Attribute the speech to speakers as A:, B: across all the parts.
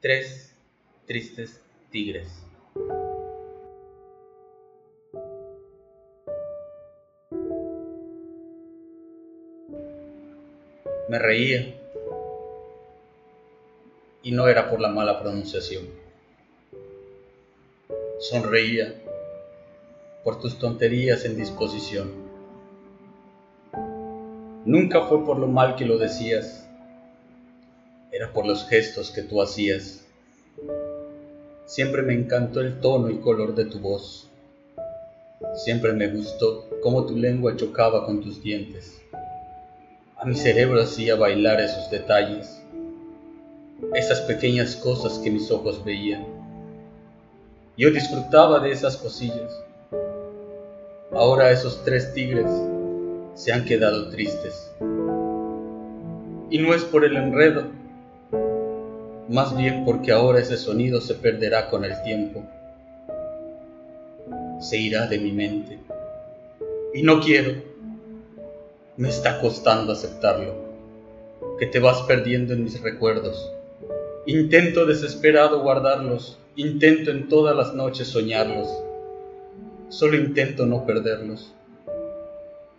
A: Tres tristes tigres. Me reía y no era por la mala pronunciación. Sonreía por tus tonterías en disposición. Nunca fue por lo mal que lo decías, era por los gestos que tú hacías. Siempre me encantó el tono y color de tu voz. Siempre me gustó cómo tu lengua chocaba con tus dientes. A mi cerebro hacía bailar esos detalles, esas pequeñas cosas que mis ojos veían. Yo disfrutaba de esas cosillas. Ahora esos tres tigres se han quedado tristes. Y no es por el enredo, más bien porque ahora ese sonido se perderá con el tiempo. Se irá de mi mente. Y no quiero me está costando aceptarlo, que te vas perdiendo en mis recuerdos. Intento desesperado guardarlos, intento en todas las noches soñarlos, solo intento no perderlos.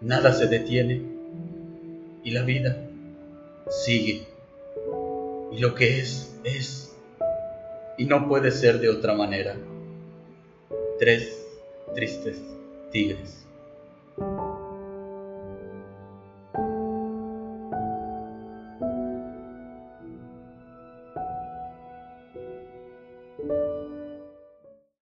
A: Nada se detiene y la vida sigue. Y lo que es, es. Y no puede ser de otra manera. Tres tristes tigres.